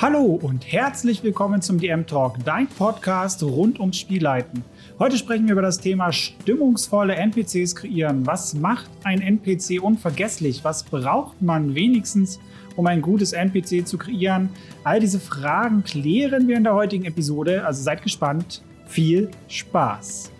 Hallo und herzlich willkommen zum DM Talk, dein Podcast rund ums Spielleiten. Heute sprechen wir über das Thema stimmungsvolle NPCs kreieren. Was macht ein NPC unvergesslich? Was braucht man wenigstens, um ein gutes NPC zu kreieren? All diese Fragen klären wir in der heutigen Episode, also seid gespannt. Viel Spaß!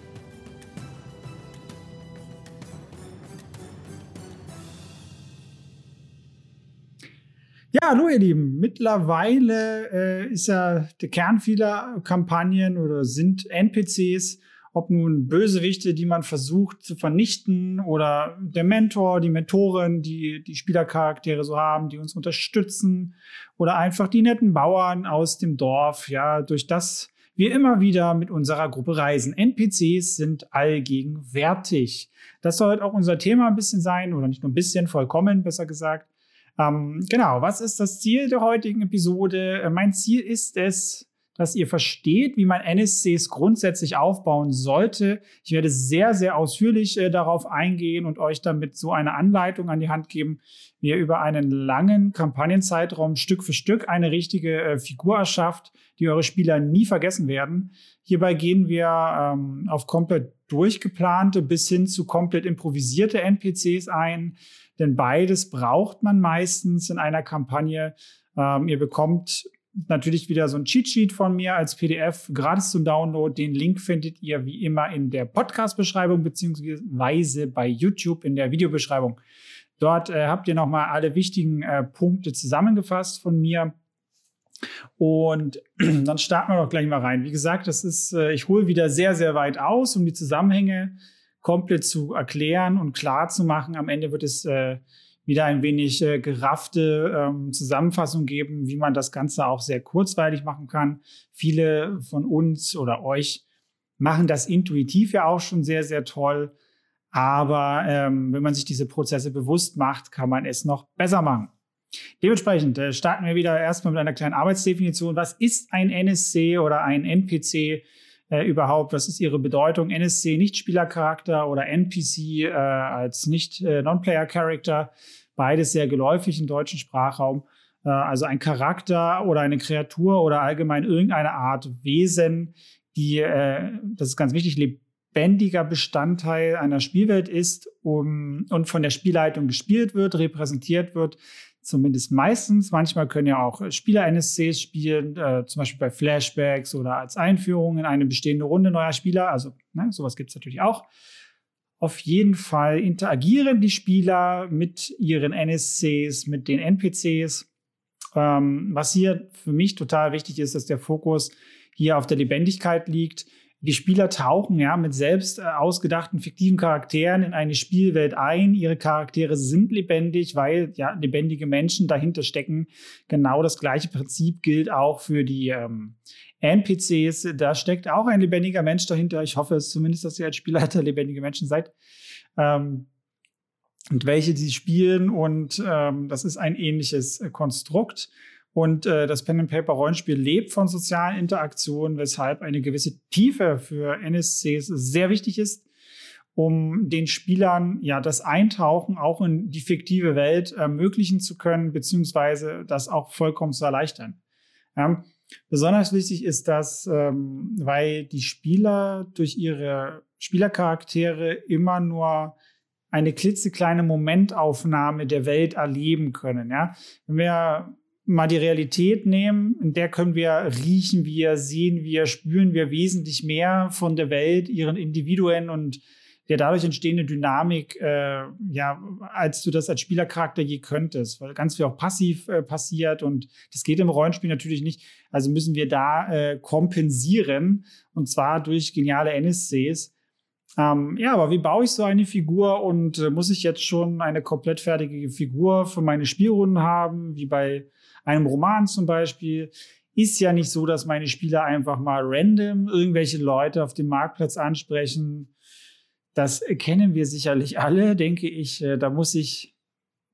Ja, hallo ihr Lieben. Mittlerweile äh, ist ja der Kern vieler Kampagnen oder sind NPCs, ob nun Bösewichte, die man versucht zu vernichten oder der Mentor, die Mentorin, die die Spielercharaktere so haben, die uns unterstützen oder einfach die netten Bauern aus dem Dorf, ja, durch das wir immer wieder mit unserer Gruppe reisen. NPCs sind allgegenwärtig. Das soll halt auch unser Thema ein bisschen sein oder nicht nur ein bisschen, vollkommen, besser gesagt. Ähm, genau, was ist das Ziel der heutigen Episode? Äh, mein Ziel ist es, dass ihr versteht, wie man NSCs grundsätzlich aufbauen sollte. Ich werde sehr, sehr ausführlich äh, darauf eingehen und euch damit so eine Anleitung an die Hand geben, wie ihr über einen langen Kampagnenzeitraum Stück für Stück eine richtige äh, Figur erschafft, die eure Spieler nie vergessen werden. Hierbei gehen wir ähm, auf komplett durchgeplante bis hin zu komplett improvisierte NPCs ein. Denn beides braucht man meistens in einer Kampagne. Ähm, ihr bekommt natürlich wieder so ein Cheat-Sheet von mir als PDF gratis zum Download. Den Link findet ihr wie immer in der Podcast-Beschreibung beziehungsweise bei YouTube in der Videobeschreibung. Dort äh, habt ihr nochmal alle wichtigen äh, Punkte zusammengefasst von mir. Und dann starten wir doch gleich mal rein. Wie gesagt, das ist, äh, ich hole wieder sehr, sehr weit aus, um die Zusammenhänge komplett zu erklären und klar zu machen. Am Ende wird es äh, wieder ein wenig äh, geraffte ähm, Zusammenfassung geben, wie man das Ganze auch sehr kurzweilig machen kann. Viele von uns oder euch machen das intuitiv ja auch schon sehr, sehr toll. Aber ähm, wenn man sich diese Prozesse bewusst macht, kann man es noch besser machen. Dementsprechend äh, starten wir wieder erstmal mit einer kleinen Arbeitsdefinition. Was ist ein NSC oder ein NPC? Äh, überhaupt? Was ist ihre Bedeutung? NSC Nicht-Spielercharakter oder NPC äh, als Nicht-Non-Player-Character. Beides sehr geläufig im deutschen Sprachraum. Äh, also ein Charakter oder eine Kreatur oder allgemein irgendeine Art Wesen, die, äh, das ist ganz wichtig, lebendiger Bestandteil einer Spielwelt ist um, und von der Spielleitung gespielt wird, repräsentiert wird, zumindest meistens. Manchmal können ja auch Spieler-NSCs spielen, äh, zum Beispiel bei Flashbacks oder als Einführung in eine bestehende Runde neuer Spieler. Also ne, sowas gibt es natürlich auch. Auf jeden Fall interagieren die Spieler mit ihren NSCs, mit den NPCs. Ähm, was hier für mich total wichtig ist, dass der Fokus hier auf der Lebendigkeit liegt die Spieler tauchen ja mit selbst äh, ausgedachten fiktiven Charakteren in eine Spielwelt ein. Ihre Charaktere sind lebendig, weil ja lebendige Menschen dahinter stecken. Genau das gleiche Prinzip gilt auch für die ähm, NPCs. Da steckt auch ein lebendiger Mensch dahinter. Ich hoffe es zumindest, dass ihr als Spielleiter lebendige Menschen seid. Ähm, und welche sie spielen. Und ähm, das ist ein ähnliches äh, Konstrukt. Und äh, das Pen and Paper Rollenspiel lebt von sozialen Interaktionen, weshalb eine gewisse Tiefe für NSCs sehr wichtig ist, um den Spielern ja das Eintauchen auch in die fiktive Welt ermöglichen zu können, beziehungsweise das auch vollkommen zu erleichtern. Ja, besonders wichtig ist das, ähm, weil die Spieler durch ihre Spielercharaktere immer nur eine klitzekleine Momentaufnahme der Welt erleben können. Ja? Wenn wir mal die Realität nehmen, in der können wir riechen wir, sehen wir, spüren wir wesentlich mehr von der Welt, ihren Individuen und der dadurch entstehende Dynamik, äh, ja, als du das als Spielercharakter je könntest, weil ganz viel auch passiv äh, passiert und das geht im Rollenspiel natürlich nicht. Also müssen wir da äh, kompensieren und zwar durch geniale NSCs. Ähm, ja, aber wie baue ich so eine Figur und äh, muss ich jetzt schon eine komplett fertige Figur für meine Spielrunden haben, wie bei einem Roman zum Beispiel, ist ja nicht so, dass meine Spieler einfach mal random irgendwelche Leute auf dem Marktplatz ansprechen. Das kennen wir sicherlich alle, denke ich. Äh, da muss ich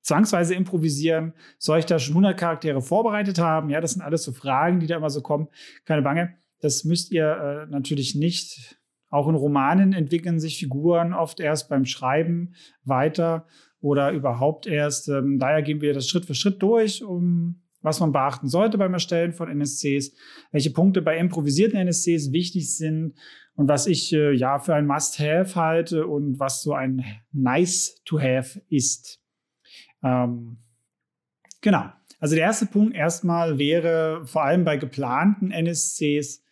zwangsweise improvisieren. Soll ich da schon 100 Charaktere vorbereitet haben? Ja, das sind alles so Fragen, die da immer so kommen. Keine Bange. Das müsst ihr äh, natürlich nicht. Auch in Romanen entwickeln sich Figuren oft erst beim Schreiben weiter oder überhaupt erst. Ähm, daher gehen wir das Schritt für Schritt durch, um was man beachten sollte beim Erstellen von NSCs, welche Punkte bei improvisierten NSCs wichtig sind und was ich äh, ja für ein Must-Have halte und was so ein Nice-to-Have ist. Ähm, genau. Also der erste Punkt erstmal wäre vor allem bei geplanten NSCs,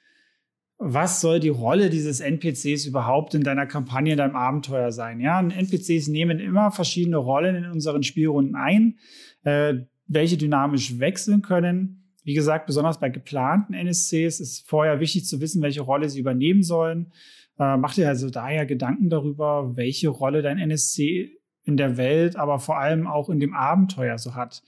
was soll die Rolle dieses NPCs überhaupt in deiner Kampagne, in deinem Abenteuer sein? Ja, NPCs nehmen immer verschiedene Rollen in unseren Spielrunden ein, äh, welche dynamisch wechseln können. Wie gesagt, besonders bei geplanten NSCs ist vorher wichtig zu wissen, welche Rolle sie übernehmen sollen. Äh, mach dir also daher Gedanken darüber, welche Rolle dein NSC in der Welt, aber vor allem auch in dem Abenteuer so hat.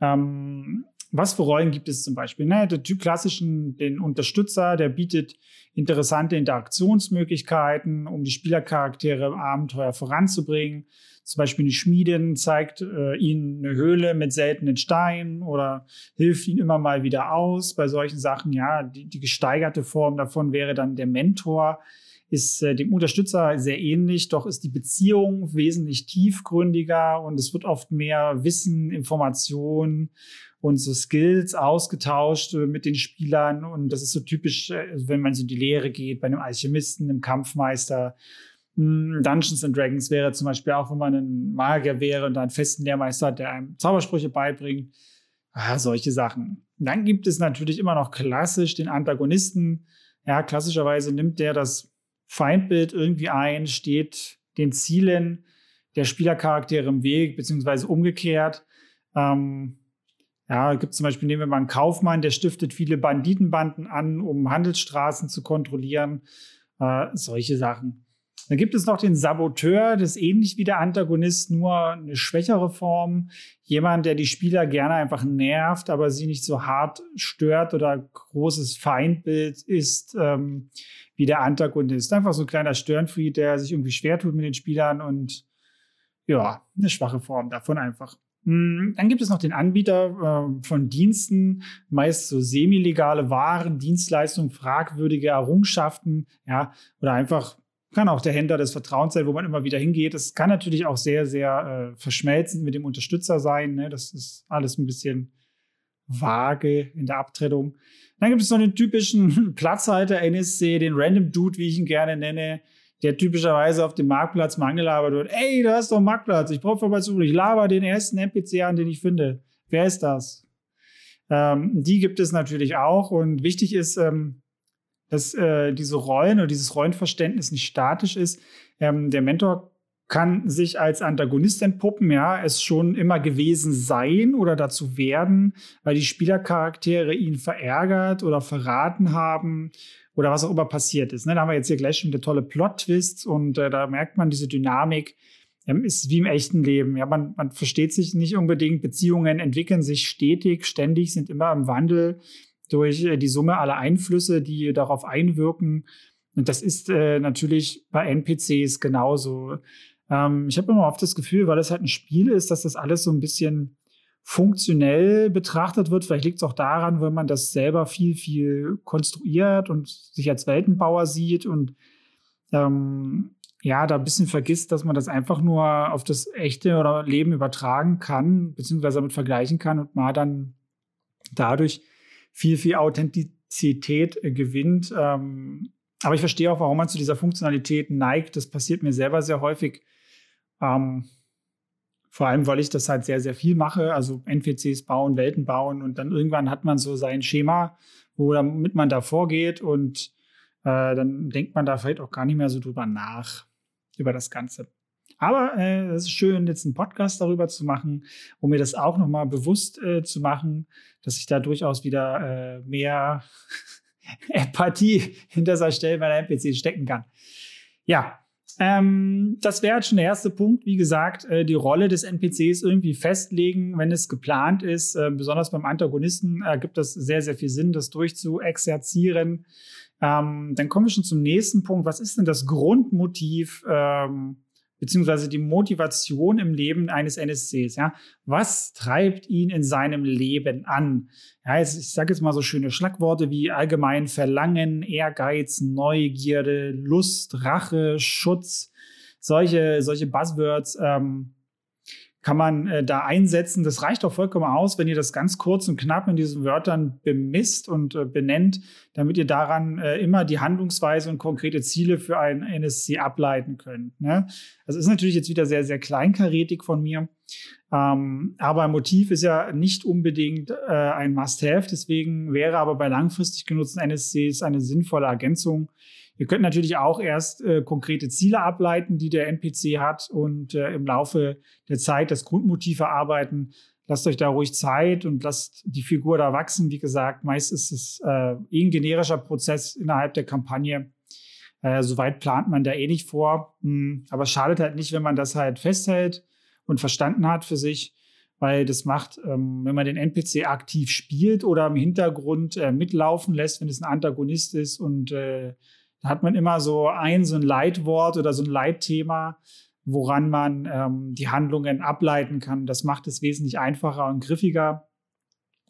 Ähm, was für Rollen gibt es zum Beispiel? Ne, der Typ klassischen, den Unterstützer, der bietet interessante Interaktionsmöglichkeiten, um die Spielercharaktere im Abenteuer voranzubringen. Zum Beispiel eine Schmiedin zeigt äh, ihnen eine Höhle mit seltenen Steinen oder hilft ihnen immer mal wieder aus. Bei solchen Sachen, ja, die, die gesteigerte Form davon wäre dann der Mentor, ist äh, dem Unterstützer sehr ähnlich, doch ist die Beziehung wesentlich tiefgründiger und es wird oft mehr Wissen, Informationen und so Skills ausgetauscht äh, mit den Spielern. Und das ist so typisch, äh, wenn man so in die Lehre geht, bei einem Alchemisten, einem Kampfmeister. Hm, Dungeons and Dragons wäre zum Beispiel auch, wenn man ein Magier wäre und einen festen Lehrmeister hat, der einem Zaubersprüche beibringt. Ah, solche Sachen. Dann gibt es natürlich immer noch klassisch den Antagonisten. Ja, klassischerweise nimmt der das Feindbild irgendwie ein, steht den Zielen der Spielercharaktere im Weg, beziehungsweise umgekehrt. Ähm, ja, gibt zum Beispiel, nehmen wir mal einen Kaufmann, der stiftet viele Banditenbanden an, um Handelsstraßen zu kontrollieren. Äh, solche Sachen. Dann gibt es noch den Saboteur, das ist ähnlich wie der Antagonist, nur eine schwächere Form. Jemand, der die Spieler gerne einfach nervt, aber sie nicht so hart stört oder großes Feindbild ist ähm, wie der Antagonist. Einfach so ein kleiner Störenfried, der sich irgendwie schwer tut mit den Spielern und ja, eine schwache Form davon einfach. Hm, dann gibt es noch den Anbieter äh, von Diensten, meist so semi-legale Waren, Dienstleistungen, fragwürdige Errungenschaften, ja, oder einfach kann auch der Händler des Vertrauens sein, wo man immer wieder hingeht. Es kann natürlich auch sehr, sehr äh, verschmelzend mit dem Unterstützer sein. Ne? Das ist alles ein bisschen vage in der Abtrennung. Dann gibt es noch den typischen Platzhalter NSC, den Random Dude, wie ich ihn gerne nenne, der typischerweise auf dem Marktplatz mal angelabert wird. Ey, du hast doch einen Marktplatz, ich brauche Informationen. Ich laber den ersten NPC an, den ich finde. Wer ist das? Ähm, die gibt es natürlich auch und wichtig ist, ähm, dass äh, diese Rollen oder dieses Rollenverständnis nicht statisch ist. Ähm, der Mentor kann sich als Antagonist entpuppen, ja, es schon immer gewesen sein oder dazu werden, weil die Spielercharaktere ihn verärgert oder verraten haben oder was auch immer passiert ist. Ne? Da haben wir jetzt hier gleich schon wieder tolle Plot-Twists und äh, da merkt man diese Dynamik. Ähm, ist wie im echten Leben. Ja, man, man versteht sich nicht unbedingt. Beziehungen entwickeln sich stetig, ständig, sind immer im Wandel durch äh, die Summe aller Einflüsse, die darauf einwirken. Und das ist äh, natürlich bei NPCs genauso. Ähm, ich habe immer oft das Gefühl, weil es halt ein Spiel ist, dass das alles so ein bisschen funktionell betrachtet wird. Vielleicht liegt es auch daran, wenn man das selber viel, viel konstruiert und sich als Weltenbauer sieht und ähm, ja, da ein bisschen vergisst, dass man das einfach nur auf das echte oder Leben übertragen kann, beziehungsweise damit vergleichen kann und mal dann dadurch viel, viel Authentizität äh, gewinnt. Ähm, aber ich verstehe auch, warum man zu dieser Funktionalität neigt. Das passiert mir selber sehr häufig. Ähm, vor allem, weil ich das halt sehr, sehr viel mache. Also NPCs bauen, Welten bauen und dann irgendwann hat man so sein Schema, womit man da vorgeht und äh, dann denkt man da vielleicht auch gar nicht mehr so drüber nach, über das Ganze. Aber äh, es ist schön, jetzt einen Podcast darüber zu machen, um mir das auch nochmal bewusst äh, zu machen, dass ich da durchaus wieder äh, mehr Empathie hinter der Stelle meiner NPCs stecken kann. Ja, ähm, das wäre schon der erste Punkt. Wie gesagt, äh, die Rolle des NPCs irgendwie festlegen, wenn es geplant ist. Äh, besonders beim Antagonisten ergibt das sehr, sehr viel Sinn, das durchzuexerzieren. Ähm, dann kommen wir schon zum nächsten Punkt. Was ist denn das Grundmotiv ähm, beziehungsweise die Motivation im Leben eines NSCs. Ja? Was treibt ihn in seinem Leben an? Ja, jetzt, ich sage jetzt mal so schöne Schlagworte wie allgemein Verlangen, Ehrgeiz, Neugierde, Lust, Rache, Schutz, solche, solche Buzzwords. Ähm, kann man äh, da einsetzen. Das reicht auch vollkommen aus, wenn ihr das ganz kurz und knapp in diesen Wörtern bemisst und äh, benennt, damit ihr daran äh, immer die Handlungsweise und konkrete Ziele für ein NSC ableiten könnt. Ne? Das ist natürlich jetzt wieder sehr, sehr kleinkarätig von mir. Ähm, aber ein Motiv ist ja nicht unbedingt äh, ein Must-Have. Deswegen wäre aber bei langfristig genutzten NSCs eine sinnvolle Ergänzung Ihr könnt natürlich auch erst äh, konkrete Ziele ableiten, die der NPC hat und äh, im Laufe der Zeit das Grundmotiv erarbeiten. Lasst euch da ruhig Zeit und lasst die Figur da wachsen. Wie gesagt, meist ist es äh, eh ein generischer Prozess innerhalb der Kampagne. Äh, Soweit plant man da eh nicht vor. Hm, aber es schadet halt nicht, wenn man das halt festhält und verstanden hat für sich weil das macht, ähm, wenn man den NPC aktiv spielt oder im Hintergrund äh, mitlaufen lässt, wenn es ein Antagonist ist und äh, da hat man immer so ein, so ein Leitwort oder so ein Leitthema, woran man ähm, die Handlungen ableiten kann. Das macht es wesentlich einfacher und griffiger.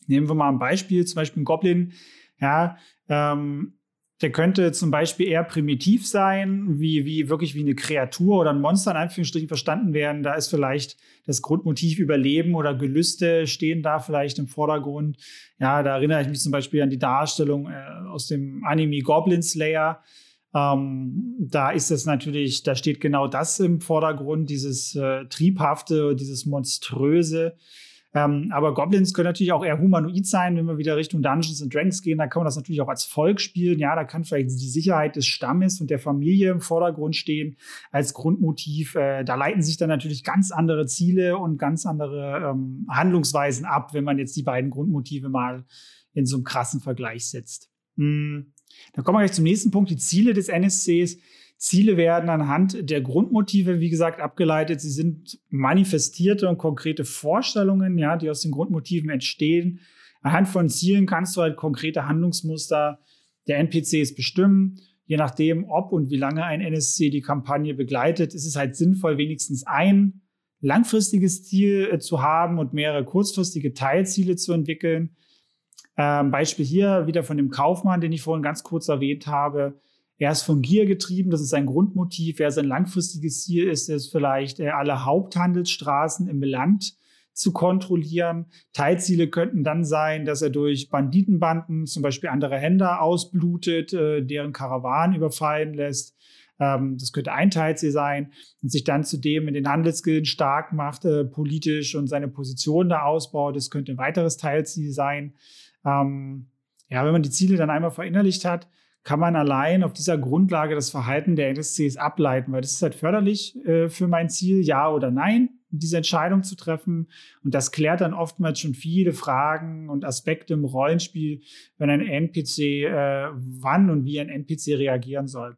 Nehmen wir mal ein Beispiel, zum Beispiel ein Goblin. Ja, ähm, der könnte zum Beispiel eher primitiv sein, wie, wie wirklich wie eine Kreatur oder ein Monster in Anführungsstrichen verstanden werden. Da ist vielleicht das Grundmotiv Überleben oder Gelüste stehen da vielleicht im Vordergrund. Ja, da erinnere ich mich zum Beispiel an die Darstellung äh, aus dem Anime Goblin Slayer. Ähm, da ist es natürlich, da steht genau das im Vordergrund, dieses äh, Triebhafte, dieses Monströse. Ähm, aber Goblins können natürlich auch eher humanoid sein, wenn wir wieder Richtung Dungeons and Dragons gehen. Da kann man das natürlich auch als Volk spielen. Ja, da kann vielleicht die Sicherheit des Stammes und der Familie im Vordergrund stehen als Grundmotiv. Äh, da leiten sich dann natürlich ganz andere Ziele und ganz andere ähm, Handlungsweisen ab, wenn man jetzt die beiden Grundmotive mal in so einem krassen Vergleich setzt. Hm. Dann kommen wir gleich zum nächsten Punkt, die Ziele des NSCs. Ziele werden anhand der Grundmotive, wie gesagt, abgeleitet. Sie sind manifestierte und konkrete Vorstellungen, ja, die aus den Grundmotiven entstehen. Anhand von Zielen kannst du halt konkrete Handlungsmuster der NPCs bestimmen. Je nachdem, ob und wie lange ein NSC die Kampagne begleitet, ist es halt sinnvoll, wenigstens ein langfristiges Ziel äh, zu haben und mehrere kurzfristige Teilziele zu entwickeln. Ähm, Beispiel hier wieder von dem Kaufmann, den ich vorhin ganz kurz erwähnt habe. Er ist von Gier getrieben, das ist sein Grundmotiv. Er sein langfristiges Ziel ist es vielleicht, äh, alle Haupthandelsstraßen im Land zu kontrollieren. Teilziele könnten dann sein, dass er durch Banditenbanden zum Beispiel andere Händler ausblutet, äh, deren Karawanen überfallen lässt. Ähm, das könnte ein Teilziel sein und sich dann zudem in den Handelsgilden stark macht, äh, politisch und seine Position da ausbaut. Das könnte ein weiteres Teilziel sein. Ähm, ja, wenn man die Ziele dann einmal verinnerlicht hat, kann man allein auf dieser Grundlage das Verhalten der NSCs ableiten, weil das ist halt förderlich äh, für mein Ziel, ja oder nein, diese Entscheidung zu treffen. Und das klärt dann oftmals schon viele Fragen und Aspekte im Rollenspiel, wenn ein NPC, äh, wann und wie ein NPC reagieren soll.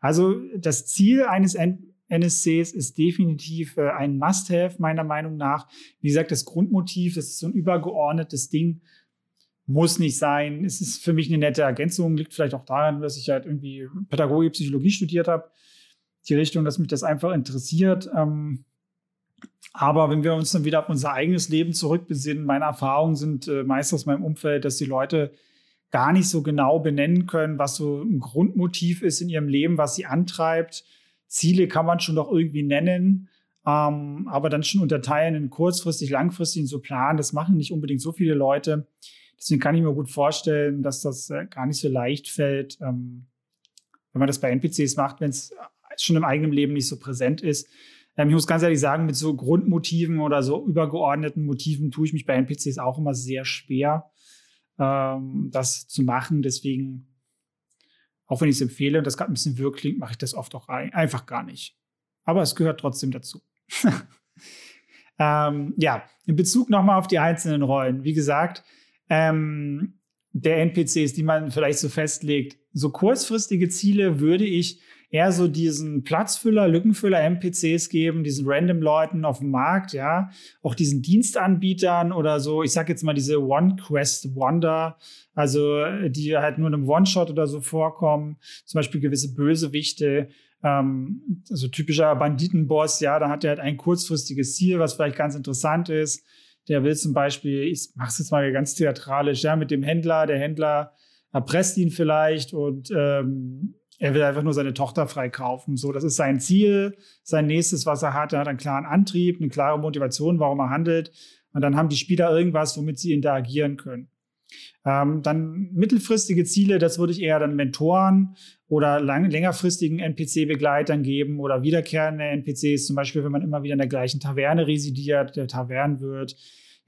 Also das Ziel eines N NSCs ist definitiv äh, ein Must-Have, meiner Meinung nach. Wie gesagt, das Grundmotiv, das ist so ein übergeordnetes Ding, muss nicht sein. Es ist für mich eine nette Ergänzung, liegt vielleicht auch daran, dass ich halt irgendwie Pädagogik, Psychologie studiert habe. Die Richtung, dass mich das einfach interessiert. Ähm, aber wenn wir uns dann wieder auf unser eigenes Leben zurückbesinnen, meine Erfahrungen sind äh, meist aus meinem Umfeld, dass die Leute gar nicht so genau benennen können, was so ein Grundmotiv ist in ihrem Leben, was sie antreibt. Ziele kann man schon noch irgendwie nennen, ähm, aber dann schon unterteilen in kurzfristig, langfristig und so planen. Das machen nicht unbedingt so viele Leute. Deswegen kann ich mir gut vorstellen, dass das äh, gar nicht so leicht fällt, ähm, wenn man das bei NPCs macht, wenn es schon im eigenen Leben nicht so präsent ist. Ähm, ich muss ganz ehrlich sagen, mit so Grundmotiven oder so übergeordneten Motiven tue ich mich bei NPCs auch immer sehr schwer, ähm, das zu machen. Deswegen, auch wenn ich es empfehle und das gerade ein bisschen wirkt klingt, mache ich das oft auch einfach gar nicht. Aber es gehört trotzdem dazu. ähm, ja, in Bezug nochmal auf die einzelnen Rollen. Wie gesagt, ähm, der NPCs, die man vielleicht so festlegt. So kurzfristige Ziele würde ich eher so diesen Platzfüller, Lückenfüller NPCs geben, diesen random Leuten auf dem Markt, ja, auch diesen Dienstanbietern oder so. Ich sag jetzt mal diese One Quest Wonder, also die halt nur in einem One-Shot oder so vorkommen, zum Beispiel gewisse Bösewichte, ähm, also typischer Banditenboss, ja, da hat er halt ein kurzfristiges Ziel, was vielleicht ganz interessant ist der will zum Beispiel, ich mache es jetzt mal ganz theatralisch, ja, mit dem Händler, der Händler erpresst ihn vielleicht und ähm, er will einfach nur seine Tochter freikaufen. So, das ist sein Ziel, sein nächstes, was er hat. Er hat einen klaren Antrieb, eine klare Motivation, warum er handelt. Und dann haben die Spieler irgendwas, womit sie interagieren können. Ähm, dann mittelfristige Ziele, das würde ich eher dann Mentoren oder lang, längerfristigen NPC-Begleitern geben oder wiederkehrende NPCs, zum Beispiel, wenn man immer wieder in der gleichen Taverne residiert, der Tavern wird.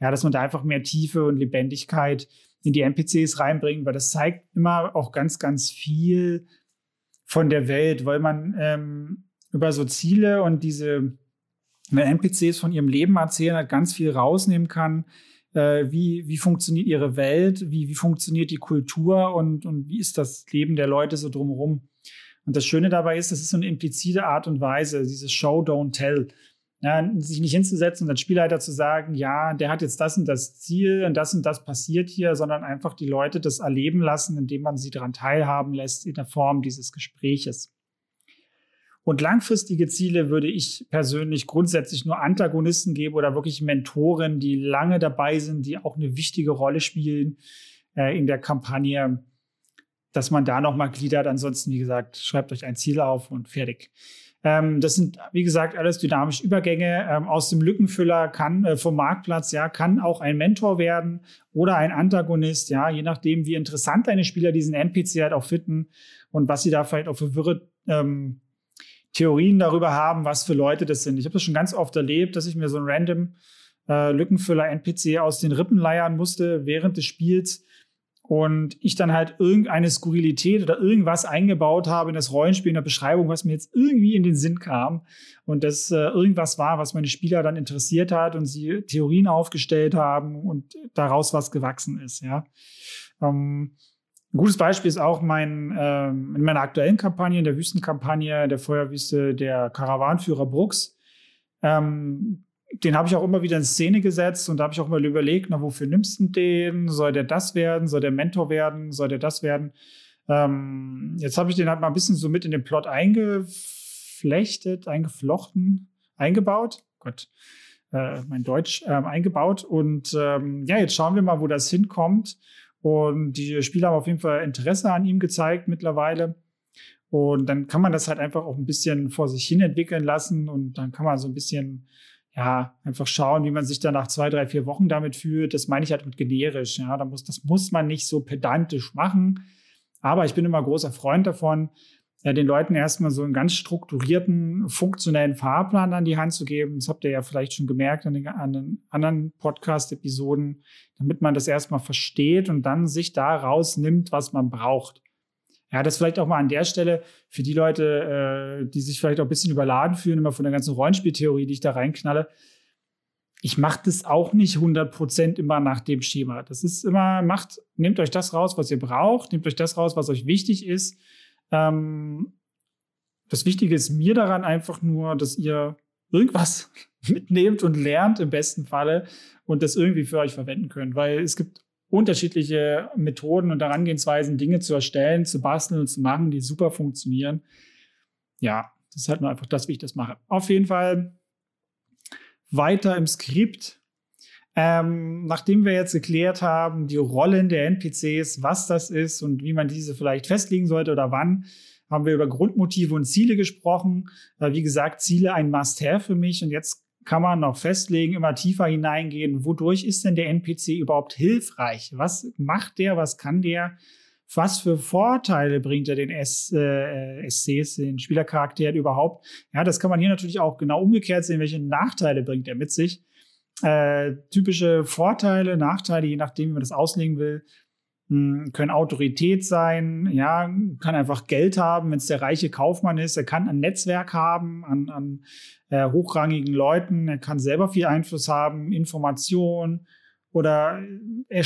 Ja, dass man da einfach mehr Tiefe und Lebendigkeit in die NPCs reinbringt, weil das zeigt immer auch ganz, ganz viel von der Welt, weil man ähm, über so Ziele und diese wenn NPCs von ihrem Leben erzählen, halt ganz viel rausnehmen kann, äh, wie, wie funktioniert ihre Welt, wie, wie funktioniert die Kultur und, und wie ist das Leben der Leute so drumherum. Und das Schöne dabei ist, das ist so eine implizite Art und Weise, dieses Show, don't tell. Ja, sich nicht hinzusetzen und als Spielleiter zu sagen, ja, der hat jetzt das und das Ziel und das und das passiert hier, sondern einfach die Leute das erleben lassen, indem man sie daran teilhaben lässt in der Form dieses Gespräches. Und langfristige Ziele würde ich persönlich grundsätzlich nur Antagonisten geben oder wirklich Mentoren, die lange dabei sind, die auch eine wichtige Rolle spielen äh, in der Kampagne, dass man da nochmal gliedert. Ansonsten, wie gesagt, schreibt euch ein Ziel auf und fertig. Ähm, das sind, wie gesagt, alles dynamische Übergänge. Ähm, aus dem Lückenfüller kann äh, vom Marktplatz, ja, kann auch ein Mentor werden oder ein Antagonist, ja, je nachdem, wie interessant deine Spieler diesen NPC halt auch fitten und was sie da vielleicht auch verwirrt ähm, Theorien darüber haben, was für Leute das sind. Ich habe das schon ganz oft erlebt, dass ich mir so ein random äh, Lückenfüller-NPC aus den Rippen leiern musste während des Spiels und ich dann halt irgendeine Skurrilität oder irgendwas eingebaut habe in das Rollenspiel, in der Beschreibung, was mir jetzt irgendwie in den Sinn kam und das äh, irgendwas war, was meine Spieler dann interessiert hat und sie Theorien aufgestellt haben und daraus was gewachsen ist, ja. Ähm, ein gutes Beispiel ist auch mein, ähm, in meiner aktuellen Kampagne, in der Wüstenkampagne der Feuerwüste, der Karawanführer Brooks. Ähm, den habe ich auch immer wieder in Szene gesetzt und da habe ich auch mal überlegt, na, wofür nimmst du den? Soll der das werden? Soll der Mentor werden? Soll der das werden? Ähm, jetzt habe ich den halt mal ein bisschen so mit in den Plot eingeflechtet, eingeflochten, eingebaut. Gott, äh, mein Deutsch ähm, eingebaut. Und ähm, ja, jetzt schauen wir mal, wo das hinkommt. Und die Spieler haben auf jeden Fall Interesse an ihm gezeigt mittlerweile. Und dann kann man das halt einfach auch ein bisschen vor sich hin entwickeln lassen und dann kann man so ein bisschen, ja, einfach schauen, wie man sich dann nach zwei, drei, vier Wochen damit fühlt. Das meine ich halt mit generisch. Ja, da muss, das muss man nicht so pedantisch machen. Aber ich bin immer großer Freund davon, ja, den Leuten erstmal so einen ganz strukturierten, funktionellen Fahrplan an die Hand zu geben. Das habt ihr ja vielleicht schon gemerkt an den, an den anderen Podcast-Episoden, damit man das erstmal versteht und dann sich da rausnimmt, was man braucht. Ja, das vielleicht auch mal an der Stelle für die Leute, äh, die sich vielleicht auch ein bisschen überladen fühlen, immer von der ganzen Rollenspieltheorie, die ich da reinknalle. Ich mache das auch nicht 100% immer nach dem Schema. Das ist immer, macht, nehmt euch das raus, was ihr braucht, nehmt euch das raus, was euch wichtig ist ähm, das Wichtige ist mir daran einfach nur, dass ihr irgendwas mitnehmt und lernt im besten Falle und das irgendwie für euch verwenden könnt, weil es gibt unterschiedliche Methoden und Herangehensweisen, Dinge zu erstellen, zu basteln und zu machen, die super funktionieren. Ja, das ist halt nur einfach das, wie ich das mache. Auf jeden Fall weiter im Skript. Ähm, nachdem wir jetzt geklärt haben, die Rollen der NPCs, was das ist und wie man diese vielleicht festlegen sollte oder wann, haben wir über Grundmotive und Ziele gesprochen. Äh, wie gesagt, Ziele ein Must-Have für mich. Und jetzt kann man noch festlegen, immer tiefer hineingehen, wodurch ist denn der NPC überhaupt hilfreich? Was macht der? Was kann der? Was für Vorteile bringt er den S, äh, SCs, den Spielercharakteren überhaupt? Ja, das kann man hier natürlich auch genau umgekehrt sehen. Welche Nachteile bringt er mit sich? Äh, typische Vorteile, Nachteile, je nachdem, wie man das auslegen will, mh, hm, können Autorität sein, ja, kann einfach Geld haben, wenn es der reiche Kaufmann ist. Er kann ein Netzwerk haben an, an äh, hochrangigen Leuten. Er kann selber viel Einfluss haben, Information oder er,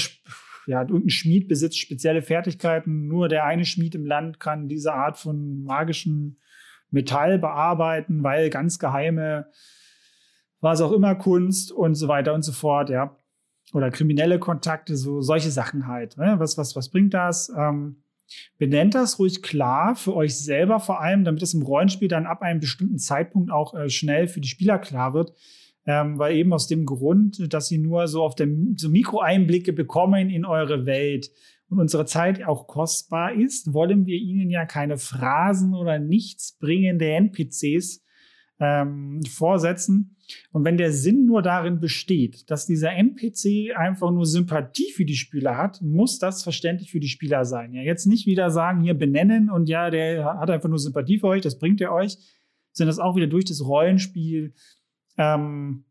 ja, irgendein Schmied besitzt spezielle Fertigkeiten. Nur der eine Schmied im Land kann diese Art von magischem Metall bearbeiten, weil ganz geheime was auch immer Kunst und so weiter und so fort, ja. Oder kriminelle Kontakte, so solche Sachen halt. Ne? Was, was, was bringt das? Ähm, benennt das ruhig klar für euch selber vor allem, damit es im Rollenspiel dann ab einem bestimmten Zeitpunkt auch äh, schnell für die Spieler klar wird. Ähm, weil eben aus dem Grund, dass sie nur so auf der so Mikroeinblicke bekommen in eure Welt und unsere Zeit auch kostbar ist, wollen wir ihnen ja keine Phrasen oder nichts bringende NPCs ähm, vorsetzen. Und wenn der Sinn nur darin besteht, dass dieser NPC einfach nur Sympathie für die Spieler hat, muss das verständlich für die Spieler sein. Ja, jetzt nicht wieder sagen, hier benennen und ja, der hat einfach nur Sympathie für euch, das bringt er euch, sondern das auch wieder durch das Rollenspiel ähm,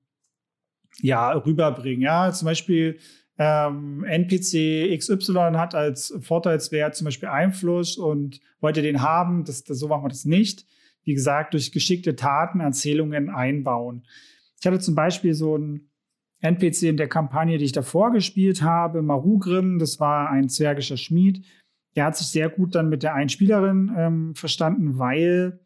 ja, rüberbringen. Ja, zum Beispiel ähm, NPC XY hat als Vorteilswert zum Beispiel Einfluss und wollt ihr den haben, das, das, so machen wir das nicht wie gesagt, durch geschickte Taten Erzählungen einbauen. Ich hatte zum Beispiel so einen NPC in der Kampagne, die ich davor gespielt habe, Marugrim, das war ein zwergischer Schmied. Der hat sich sehr gut dann mit der einen Spielerin ähm, verstanden, weil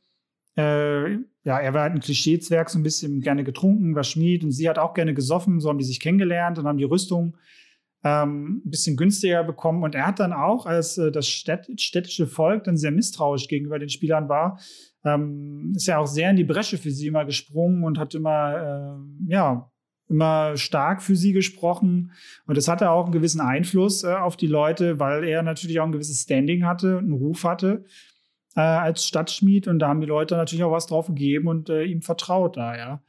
äh, ja, er war halt ein Klischeezwerg, so ein bisschen gerne getrunken, war Schmied und sie hat auch gerne gesoffen, so haben die sich kennengelernt und haben die Rüstung ähm, ein bisschen günstiger bekommen. Und er hat dann auch, als äh, das Städt städtische Volk dann sehr misstrauisch gegenüber den Spielern war, ähm, ist ja auch sehr in die Bresche für sie immer gesprungen und hat immer, äh, ja, immer stark für sie gesprochen. Und das hatte auch einen gewissen Einfluss äh, auf die Leute, weil er natürlich auch ein gewisses Standing hatte, einen Ruf hatte äh, als Stadtschmied. Und da haben die Leute natürlich auch was drauf gegeben und äh, ihm vertraut da, ja.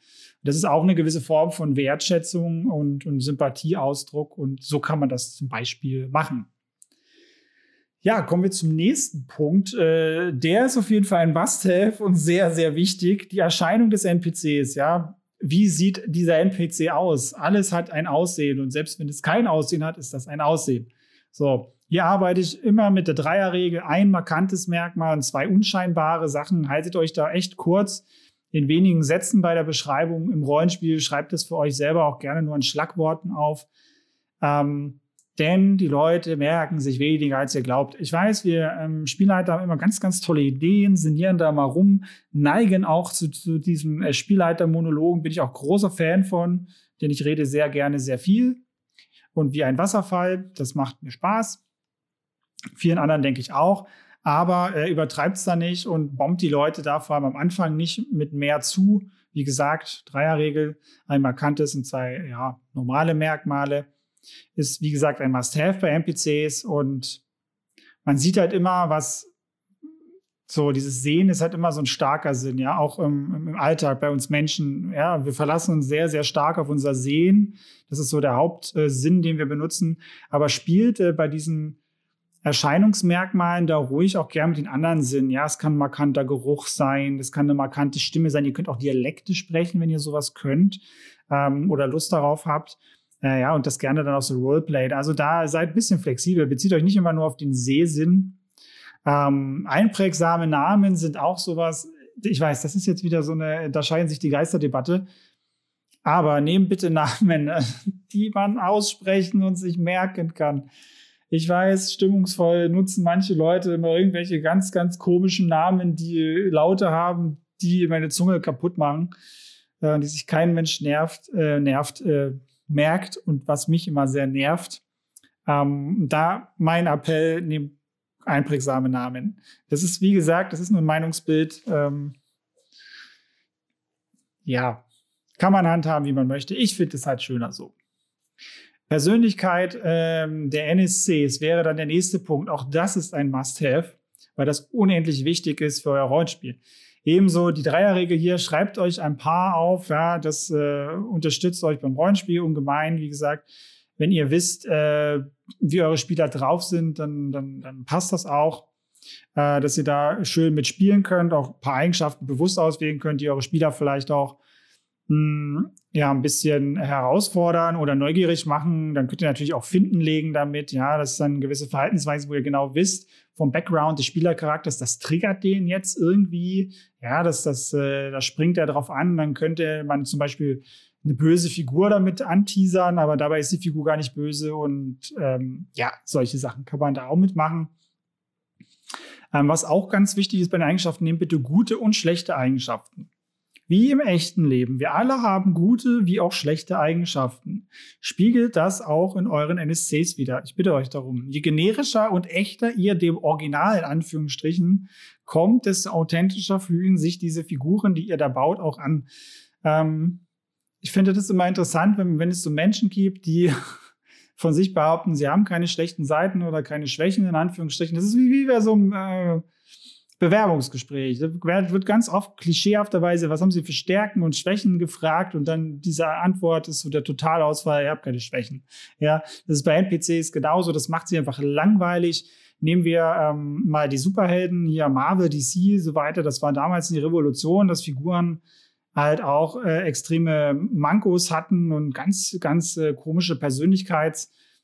Das ist auch eine gewisse Form von Wertschätzung und, und Sympathieausdruck. Und so kann man das zum Beispiel machen. Ja, kommen wir zum nächsten Punkt. Äh, der ist auf jeden Fall ein Must-Have und sehr, sehr wichtig. Die Erscheinung des NPCs, ja. Wie sieht dieser NPC aus? Alles hat ein Aussehen und selbst wenn es kein Aussehen hat, ist das ein Aussehen. So, hier arbeite ich immer mit der Dreierregel. Ein markantes Merkmal und zwei unscheinbare Sachen. Haltet euch da echt kurz in wenigen Sätzen bei der Beschreibung im Rollenspiel. Schreibt es für euch selber auch gerne nur in Schlagworten auf. Ähm, denn die Leute merken sich weniger, als ihr glaubt. Ich weiß, wir ähm, Spielleiter haben immer ganz, ganz tolle Ideen, sinnieren da mal rum, neigen auch zu, zu diesem äh, Spielleitermonologen, bin ich auch großer Fan von, denn ich rede sehr gerne sehr viel und wie ein Wasserfall, das macht mir Spaß. Vielen anderen denke ich auch, aber äh, übertreibt es da nicht und bombt die Leute da vor allem am Anfang nicht mit mehr zu. Wie gesagt, Dreierregel, ein markantes und zwei ja, normale Merkmale ist, wie gesagt, ein Must-Have bei NPCs und man sieht halt immer, was so dieses Sehen ist halt immer so ein starker Sinn, ja, auch im, im Alltag bei uns Menschen. Ja, wir verlassen uns sehr, sehr stark auf unser Sehen. Das ist so der Hauptsinn, den wir benutzen. Aber spielt äh, bei diesen Erscheinungsmerkmalen da ruhig auch gern mit den anderen Sinn. Ja, es kann ein markanter Geruch sein, es kann eine markante Stimme sein. Ihr könnt auch Dialekte sprechen, wenn ihr sowas könnt ähm, oder Lust darauf habt. Äh, ja, und das gerne dann auch so roleplayt. Also da seid ein bisschen flexibel. Bezieht euch nicht immer nur auf den Sehsinn. Ähm, einprägsame Namen sind auch sowas. Ich weiß, das ist jetzt wieder so eine, da scheiden sich die Geisterdebatte. Aber nehmt bitte Namen, die man aussprechen und sich merken kann. Ich weiß, stimmungsvoll nutzen manche Leute immer irgendwelche ganz, ganz komischen Namen, die Laute haben, die meine Zunge kaputt machen, äh, die sich kein Mensch nervt, äh, nervt. Äh, merkt und was mich immer sehr nervt. Ähm, da mein Appell, nehmt einprägsame Namen. Das ist, wie gesagt, das ist nur ein Meinungsbild. Ähm, ja, kann man handhaben, wie man möchte. Ich finde es halt schöner so. Persönlichkeit ähm, der NSCs wäre dann der nächste Punkt. Auch das ist ein Must-Have, weil das unendlich wichtig ist für euer Rollenspiel. Ebenso die Dreierregel hier, schreibt euch ein paar auf, ja, das äh, unterstützt euch beim Rollenspiel ungemein, wie gesagt. Wenn ihr wisst, äh, wie eure Spieler drauf sind, dann, dann, dann passt das auch, äh, dass ihr da schön mitspielen könnt, auch ein paar Eigenschaften bewusst auswählen könnt, die eure Spieler vielleicht auch mh, hm, ja, ein bisschen herausfordern oder neugierig machen. Dann könnt ihr natürlich auch Finden legen damit. Ja, das ist dann gewisse Verhaltensweise, wo ihr genau wisst, vom Background des Spielercharakters, das triggert den jetzt irgendwie. Ja, das, das, äh, da springt er drauf an. Dann könnte man zum Beispiel eine böse Figur damit anteasern, aber dabei ist die Figur gar nicht böse und ähm, ja, solche Sachen kann man da auch mitmachen. Ähm, was auch ganz wichtig ist bei den Eigenschaften, nehmt bitte gute und schlechte Eigenschaften. Wie im echten Leben. Wir alle haben gute wie auch schlechte Eigenschaften. Spiegelt das auch in euren NSCs wieder. Ich bitte euch darum. Je generischer und echter ihr dem Original in Anführungsstrichen kommt, desto authentischer fühlen sich diese Figuren, die ihr da baut, auch an. Ähm, ich finde das immer interessant, wenn, wenn es so Menschen gibt, die von sich behaupten, sie haben keine schlechten Seiten oder keine Schwächen, in Anführungsstrichen. Das ist wie, wie bei so einem äh, Bewerbungsgespräch. Da wird ganz oft klischeehafterweise, was haben sie für Stärken und Schwächen gefragt und dann diese Antwort ist so der Totalausfall, ihr habt keine Schwächen. Ja, das ist bei NPCs genauso, das macht sie einfach langweilig. Nehmen wir ähm, mal die Superhelden, hier Marvel, DC, so weiter. Das war damals die Revolution, dass Figuren halt auch äh, extreme Mankos hatten und ganz, ganz äh, komische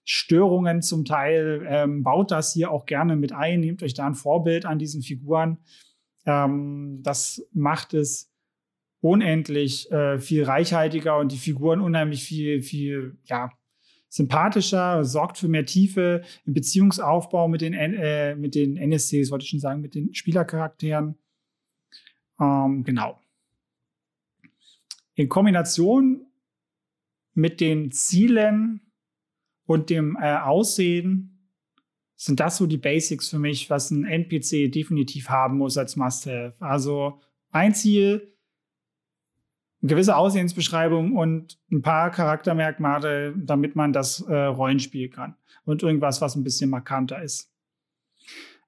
Persönlichkeitsstörungen zum Teil. Ähm, baut das hier auch gerne mit ein, nehmt euch da ein Vorbild an diesen Figuren. Ähm, das macht es unendlich äh, viel reichhaltiger und die Figuren unheimlich viel, viel, ja, sympathischer, sorgt für mehr Tiefe im Beziehungsaufbau mit den, äh, mit den NSCs, wollte ich schon sagen, mit den Spielercharakteren. Ähm, genau. In Kombination mit den Zielen und dem äh, Aussehen sind das so die Basics für mich, was ein NPC definitiv haben muss als Must-Have. Also ein Ziel, eine gewisse Aussehensbeschreibung und ein paar Charaktermerkmale, damit man das äh, Rollenspiel kann. Und irgendwas, was ein bisschen markanter ist.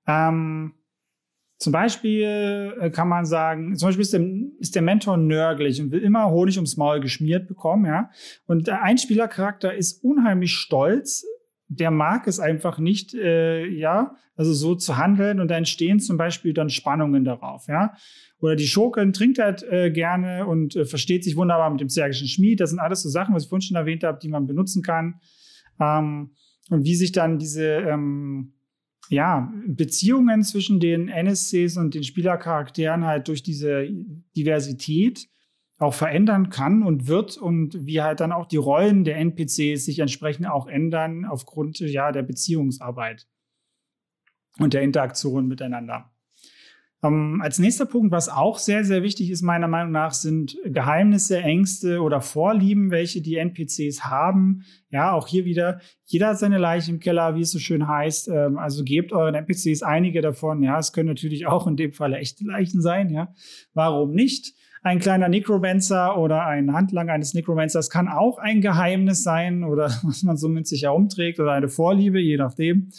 Ähm, zum Beispiel äh, kann man sagen, zum Beispiel ist der, ist der Mentor nörglich und will immer Honig ums Maul geschmiert bekommen, ja. Und ein Spielercharakter ist unheimlich stolz. Der mag es einfach nicht, äh, ja, also so zu handeln und da entstehen zum Beispiel dann Spannungen darauf, ja. Oder die Schurken trinkt halt äh, gerne und äh, versteht sich wunderbar mit dem zergischen Schmied. Das sind alles so Sachen, was ich vorhin schon erwähnt habe, die man benutzen kann. Ähm, und wie sich dann diese ähm, ja, Beziehungen zwischen den NSCs und den Spielercharakteren halt durch diese Diversität auch verändern kann und wird und wie halt dann auch die Rollen der NPCs sich entsprechend auch ändern aufgrund ja der Beziehungsarbeit und der Interaktion miteinander. Ähm, als nächster Punkt, was auch sehr, sehr wichtig ist, meiner Meinung nach, sind Geheimnisse, Ängste oder Vorlieben, welche die NPCs haben. Ja, auch hier wieder, jeder hat seine Leiche im Keller, wie es so schön heißt. Ähm, also gebt euren NPCs einige davon. Ja, es können natürlich auch in dem Fall echte Leichen sein. Ja, warum nicht? Ein kleiner Necromancer oder ein Handlanger eines Necromancers kann auch ein Geheimnis sein oder was man so mit sich herumträgt oder eine Vorliebe, je nachdem.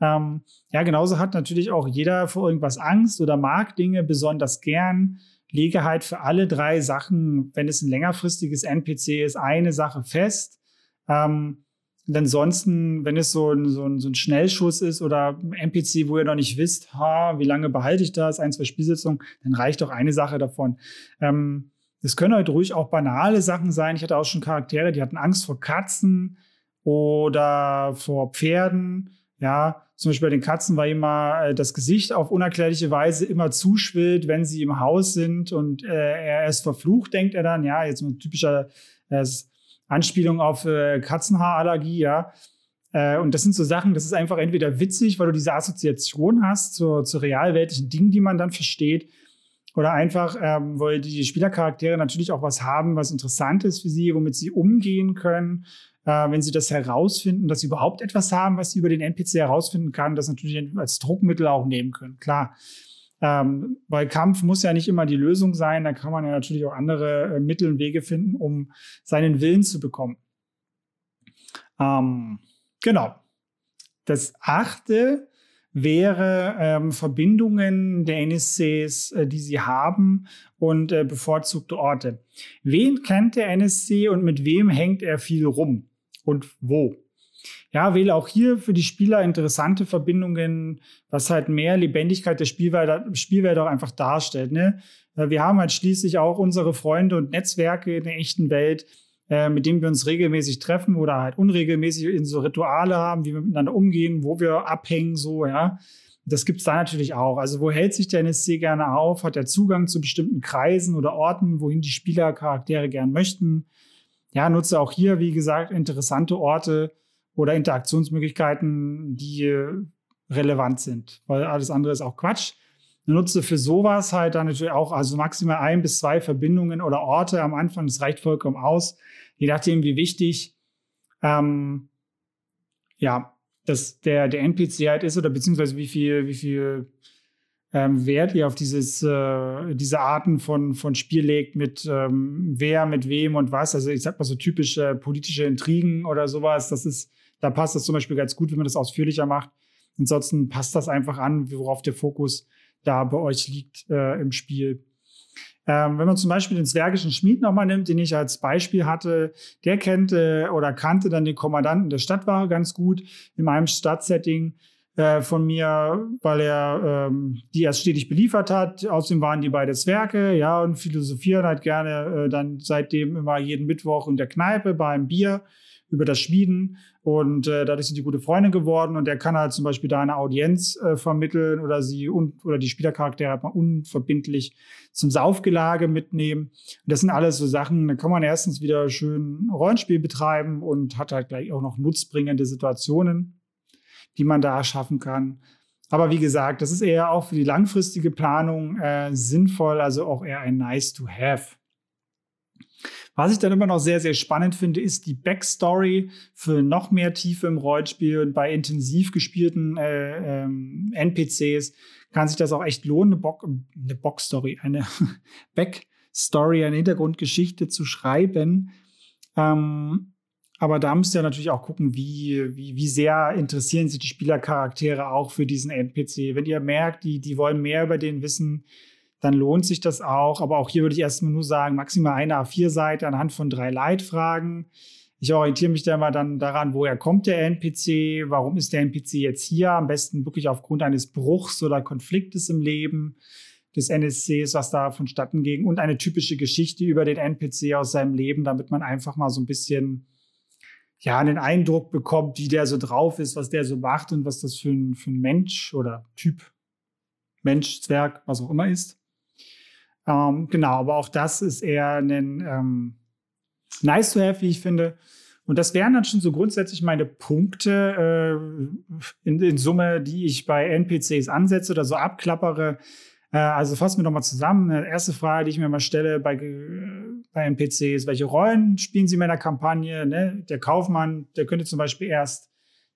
Ähm, ja, genauso hat natürlich auch jeder vor irgendwas Angst oder mag Dinge besonders gern. Lege halt für alle drei Sachen, wenn es ein längerfristiges NPC ist, eine Sache fest. Ähm, und ansonsten, wenn es so ein, so, ein, so ein Schnellschuss ist oder ein NPC, wo ihr noch nicht wisst, ha, wie lange behalte ich das, ein, zwei Spielsitzungen, dann reicht doch eine Sache davon. Ähm, das können halt ruhig auch banale Sachen sein. Ich hatte auch schon Charaktere, die hatten Angst vor Katzen oder vor Pferden. Ja, zum Beispiel bei den Katzen war immer äh, das Gesicht auf unerklärliche Weise immer zuschwillt, wenn sie im Haus sind und äh, er ist verflucht, denkt er dann. Ja, jetzt ein typischer äh, Anspielung auf äh, Katzenhaarallergie, ja. Äh, und das sind so Sachen, das ist einfach entweder witzig, weil du diese Assoziation hast zu, zu realweltlichen Dingen, die man dann versteht, oder einfach, ähm, weil die Spielercharaktere natürlich auch was haben, was interessant ist für sie, womit sie umgehen können wenn sie das herausfinden, dass sie überhaupt etwas haben, was sie über den NPC herausfinden kann, das natürlich als Druckmittel auch nehmen können. Klar. Ähm, weil Kampf muss ja nicht immer die Lösung sein, da kann man ja natürlich auch andere äh, Mittel und Wege finden, um seinen Willen zu bekommen. Ähm, genau. Das achte wäre ähm, Verbindungen der NSCs, äh, die sie haben und äh, bevorzugte Orte. Wen kennt der NSC und mit wem hängt er viel rum? Und wo. Ja, wähle auch hier für die Spieler interessante Verbindungen, was halt mehr Lebendigkeit der Spielwelt, Spielwelt auch einfach darstellt. Ne? Äh, wir haben halt schließlich auch unsere Freunde und Netzwerke in der echten Welt, äh, mit denen wir uns regelmäßig treffen oder halt unregelmäßig in so Rituale haben, wie wir miteinander umgehen, wo wir abhängen, so, ja. Das gibt es da natürlich auch. Also, wo hält sich der NSC gerne auf? Hat er Zugang zu bestimmten Kreisen oder Orten, wohin die Spieler Charaktere gern möchten? Ja, nutze auch hier, wie gesagt, interessante Orte oder Interaktionsmöglichkeiten, die relevant sind, weil alles andere ist auch Quatsch. Nutze für sowas halt dann natürlich auch, also maximal ein bis zwei Verbindungen oder Orte am Anfang, das reicht vollkommen aus, je nachdem, wie wichtig ähm, ja, dass der, der NPC halt ist oder beziehungsweise wie viel, wie viel ähm, Wert ihr auf dieses, äh, diese Arten von, von Spiel legt mit ähm, wer, mit wem und was. Also ich sag mal so typische politische Intrigen oder sowas. Das ist Da passt das zum Beispiel ganz gut, wenn man das ausführlicher macht. Ansonsten passt das einfach an, worauf der Fokus da bei euch liegt äh, im Spiel. Ähm, wenn man zum Beispiel den Zwergischen Schmied nochmal nimmt, den ich als Beispiel hatte, der kennt oder kannte dann den Kommandanten der Stadtwache ganz gut in meinem Stadtsetting äh, von mir, weil er ähm, die erst stetig beliefert hat. Außerdem waren die beide Zwerge, ja, und philosophieren halt gerne äh, dann seitdem immer jeden Mittwoch in der Kneipe beim Bier über das Schmieden und äh, dadurch sind die gute Freunde geworden und er kann halt zum Beispiel da eine Audienz äh, vermitteln oder sie un oder die Spielercharaktere halt mal unverbindlich zum Saufgelage mitnehmen. Und das sind alles so Sachen, da kann man erstens wieder schön Rollenspiel betreiben und hat halt gleich auch noch nutzbringende Situationen, die man da erschaffen kann. Aber wie gesagt, das ist eher auch für die langfristige Planung äh, sinnvoll, also auch eher ein Nice to Have. Was ich dann immer noch sehr, sehr spannend finde, ist die Backstory für noch mehr Tiefe im Rollenspiel und bei intensiv gespielten äh, ähm, NPCs kann sich das auch echt lohnen, eine, Bock, eine Bockstory, eine Backstory, eine Hintergrundgeschichte zu schreiben. Ähm, aber da müsst ihr natürlich auch gucken, wie, wie, wie sehr interessieren sich die Spielercharaktere auch für diesen NPC. Wenn ihr merkt, die, die wollen mehr über den wissen, dann lohnt sich das auch. Aber auch hier würde ich erstmal nur sagen, maximal eine A4-Seite anhand von drei Leitfragen. Ich orientiere mich da immer dann daran, woher kommt der NPC, warum ist der NPC jetzt hier, am besten wirklich aufgrund eines Bruchs oder Konfliktes im Leben des NSCs, was da vonstatten ging und eine typische Geschichte über den NPC aus seinem Leben, damit man einfach mal so ein bisschen ja, einen Eindruck bekommt, wie der so drauf ist, was der so macht und was das für ein, für ein Mensch oder Typ, Mensch, Zwerg, was auch immer ist. Ähm, genau, aber auch das ist eher ein ähm, nice to have, wie ich finde. Und das wären dann schon so grundsätzlich meine Punkte äh, in, in, Summe, die ich bei NPCs ansetze oder so abklappere. Äh, also fassen wir nochmal zusammen. Die erste Frage, die ich mir mal stelle bei, bei NPCs, welche Rollen spielen sie in meiner Kampagne? Ne? Der Kaufmann, der könnte zum Beispiel erst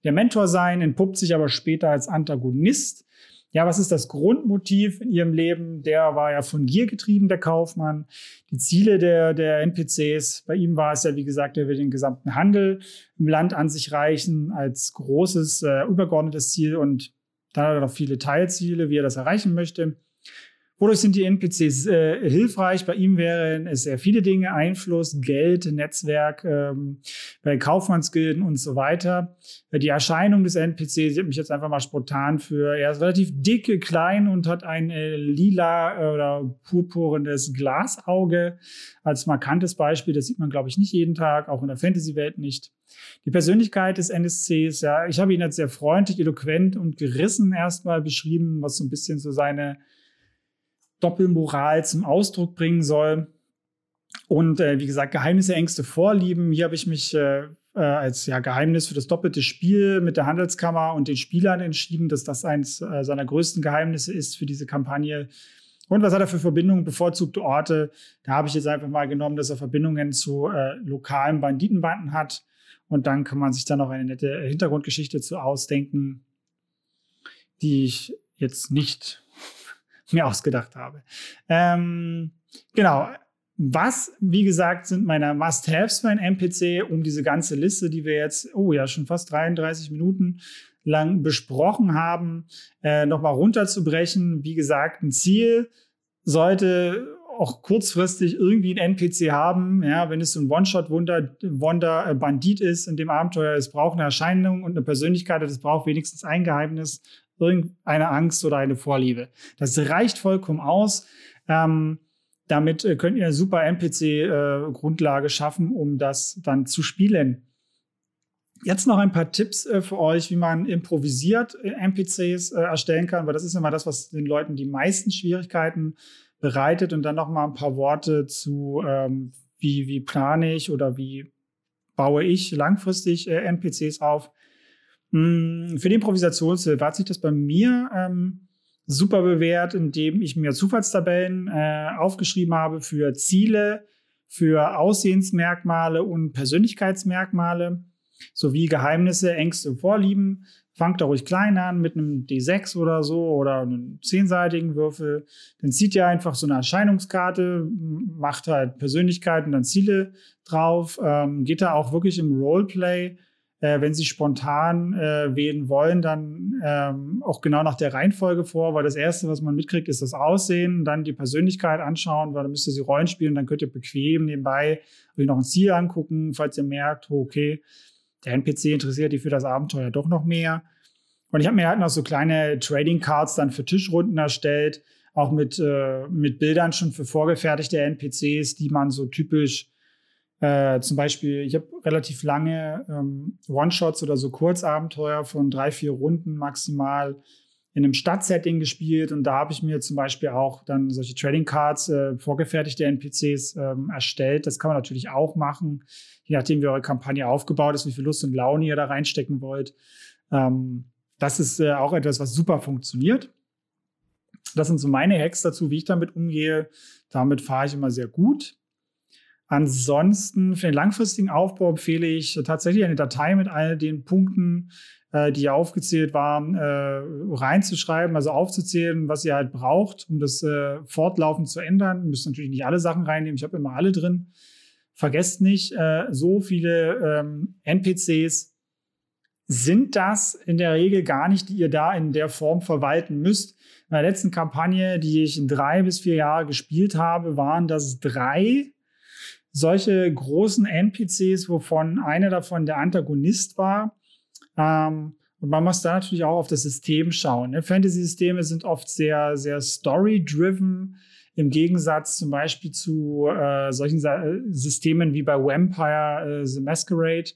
der Mentor sein, entpuppt sich aber später als Antagonist. Ja, was ist das Grundmotiv in ihrem Leben? Der war ja von Gier getrieben, der Kaufmann. Die Ziele der, der NPCs, bei ihm war es ja, wie gesagt, er will den gesamten Handel im Land an sich reichen als großes, äh, übergeordnetes Ziel und dann hat er noch viele Teilziele, wie er das erreichen möchte. Wodurch sind die NPCs äh, hilfreich? Bei ihm wären es sehr viele Dinge, Einfluss, Geld, Netzwerk, ähm, bei Kaufmannsgilden und so weiter. Die Erscheinung des NPCs, ich habe mich jetzt einfach mal spontan für, er ist relativ dick, klein und hat ein äh, lila äh, oder purpurnes Glasauge als markantes Beispiel. Das sieht man, glaube ich, nicht jeden Tag, auch in der Fantasy-Welt nicht. Die Persönlichkeit des NSCs, ja, ich habe ihn als sehr freundlich, eloquent und gerissen erstmal beschrieben, was so ein bisschen so seine Doppelmoral zum Ausdruck bringen soll. Und äh, wie gesagt, Geheimnisse, Ängste, Vorlieben. Hier habe ich mich äh, äh, als ja, Geheimnis für das doppelte Spiel mit der Handelskammer und den Spielern entschieden, dass das eines äh, seiner größten Geheimnisse ist für diese Kampagne. Und was hat er für Verbindungen, bevorzugte Orte? Da habe ich jetzt einfach mal genommen, dass er Verbindungen zu äh, lokalen Banditenbanden hat. Und dann kann man sich dann noch eine nette Hintergrundgeschichte zu ausdenken, die ich jetzt nicht mir ausgedacht habe. Ähm, genau. Was, wie gesagt, sind meine Must-Haves für ein NPC, um diese ganze Liste, die wir jetzt, oh ja, schon fast 33 Minuten lang besprochen haben, äh, nochmal runterzubrechen. Wie gesagt, ein Ziel sollte auch kurzfristig irgendwie ein NPC haben, ja, wenn es so ein One-Shot-Wonder-Bandit ist in dem Abenteuer, es braucht eine Erscheinung und eine Persönlichkeit, es braucht wenigstens ein Geheimnis irgendeine Angst oder eine Vorliebe. Das reicht vollkommen aus. Ähm, damit äh, könnt ihr eine super NPC-Grundlage äh, schaffen, um das dann zu spielen. Jetzt noch ein paar Tipps äh, für euch, wie man improvisiert NPCs erstellen kann, weil das ist immer das, was den Leuten die meisten Schwierigkeiten bereitet. Und dann noch mal ein paar Worte zu, ähm, wie, wie plane ich oder wie baue ich langfristig NPCs auf. Hm, für die Improvisationshilfe hat sich das bei mir ähm, super bewährt, indem ich mir Zufallstabellen äh, aufgeschrieben habe für Ziele, für Aussehensmerkmale und Persönlichkeitsmerkmale sowie Geheimnisse, Ängste und Vorlieben. Fangt da ruhig klein an mit einem D6 oder so oder einem zehnseitigen Würfel. Dann zieht ihr einfach so eine Erscheinungskarte, macht halt Persönlichkeiten, dann Ziele drauf, ähm, geht da auch wirklich im Roleplay äh, wenn Sie spontan äh, wählen wollen, dann ähm, auch genau nach der Reihenfolge vor, weil das Erste, was man mitkriegt, ist das Aussehen, dann die Persönlichkeit anschauen, weil dann müsst ihr Sie Rollen spielen, dann könnt ihr bequem nebenbei euch noch ein Ziel angucken, falls ihr merkt, oh, okay, der NPC interessiert die für das Abenteuer doch noch mehr. Und ich habe mir halt noch so kleine Trading Cards dann für Tischrunden erstellt, auch mit, äh, mit Bildern schon für vorgefertigte NPCs, die man so typisch äh, zum Beispiel, ich habe relativ lange ähm, One-Shots oder so Kurzabenteuer von drei, vier Runden maximal in einem Stadtsetting gespielt und da habe ich mir zum Beispiel auch dann solche Trading Cards, äh, vorgefertigte NPCs ähm, erstellt. Das kann man natürlich auch machen, je nachdem, wie eure Kampagne aufgebaut ist, wie viel Lust und Laune ihr da reinstecken wollt. Ähm, das ist äh, auch etwas, was super funktioniert. Das sind so meine Hacks dazu, wie ich damit umgehe. Damit fahre ich immer sehr gut. Ansonsten für den langfristigen Aufbau empfehle ich tatsächlich eine Datei mit all den Punkten, äh, die aufgezählt waren, äh, reinzuschreiben, also aufzuzählen, was ihr halt braucht, um das äh, fortlaufend zu ändern. Ihr müsst natürlich nicht alle Sachen reinnehmen, ich habe immer alle drin. Vergesst nicht, so viele ähm, NPCs sind das in der Regel gar nicht, die ihr da in der Form verwalten müsst. In der letzten Kampagne, die ich in drei bis vier Jahre gespielt habe, waren das drei solche großen NPCs, wovon einer davon der Antagonist war. Ähm, und man muss da natürlich auch auf das System schauen. Ne? Fantasy-Systeme sind oft sehr, sehr story-driven. Im Gegensatz zum Beispiel zu äh, solchen Sa Systemen wie bei Vampire äh, The Masquerade,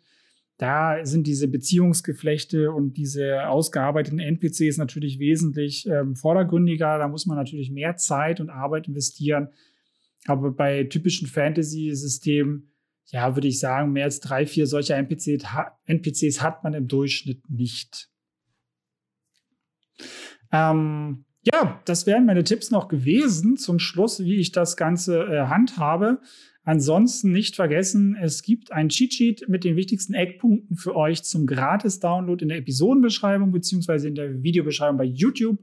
da sind diese Beziehungsgeflechte und diese ausgearbeiteten NPCs natürlich wesentlich ähm, vordergründiger. Da muss man natürlich mehr Zeit und Arbeit investieren. Aber bei typischen Fantasy-Systemen, ja, würde ich sagen, mehr als drei, vier solcher NPCs, NPCs hat man im Durchschnitt nicht. Ähm, ja, das wären meine Tipps noch gewesen zum Schluss, wie ich das Ganze äh, handhabe. Ansonsten nicht vergessen, es gibt ein Cheat Sheet mit den wichtigsten Eckpunkten für euch zum Gratis-Download in der Episodenbeschreibung beziehungsweise in der Videobeschreibung bei YouTube.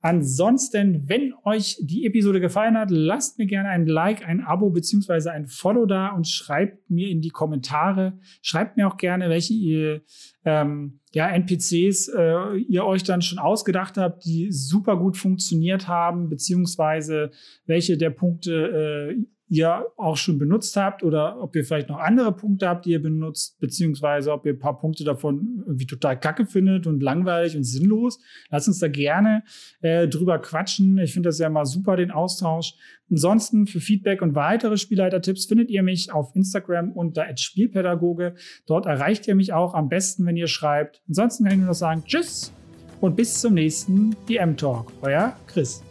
Ansonsten, wenn euch die Episode gefallen hat, lasst mir gerne ein Like, ein Abo beziehungsweise ein Follow da und schreibt mir in die Kommentare. Schreibt mir auch gerne, welche ihr, ähm, ja, NPCs äh, ihr euch dann schon ausgedacht habt, die super gut funktioniert haben, beziehungsweise welche der Punkte äh, ihr auch schon benutzt habt oder ob ihr vielleicht noch andere Punkte habt, die ihr benutzt, beziehungsweise ob ihr ein paar Punkte davon irgendwie total kacke findet und langweilig und sinnlos. Lasst uns da gerne äh, drüber quatschen. Ich finde das ja mal super, den Austausch. Ansonsten für Feedback und weitere Spielleiter-Tipps findet ihr mich auf Instagram unter Spielpädagoge. Dort erreicht ihr mich auch am besten, wenn ihr schreibt. Ansonsten kann ich nur noch sagen Tschüss und bis zum nächsten DM-Talk. Euer Chris.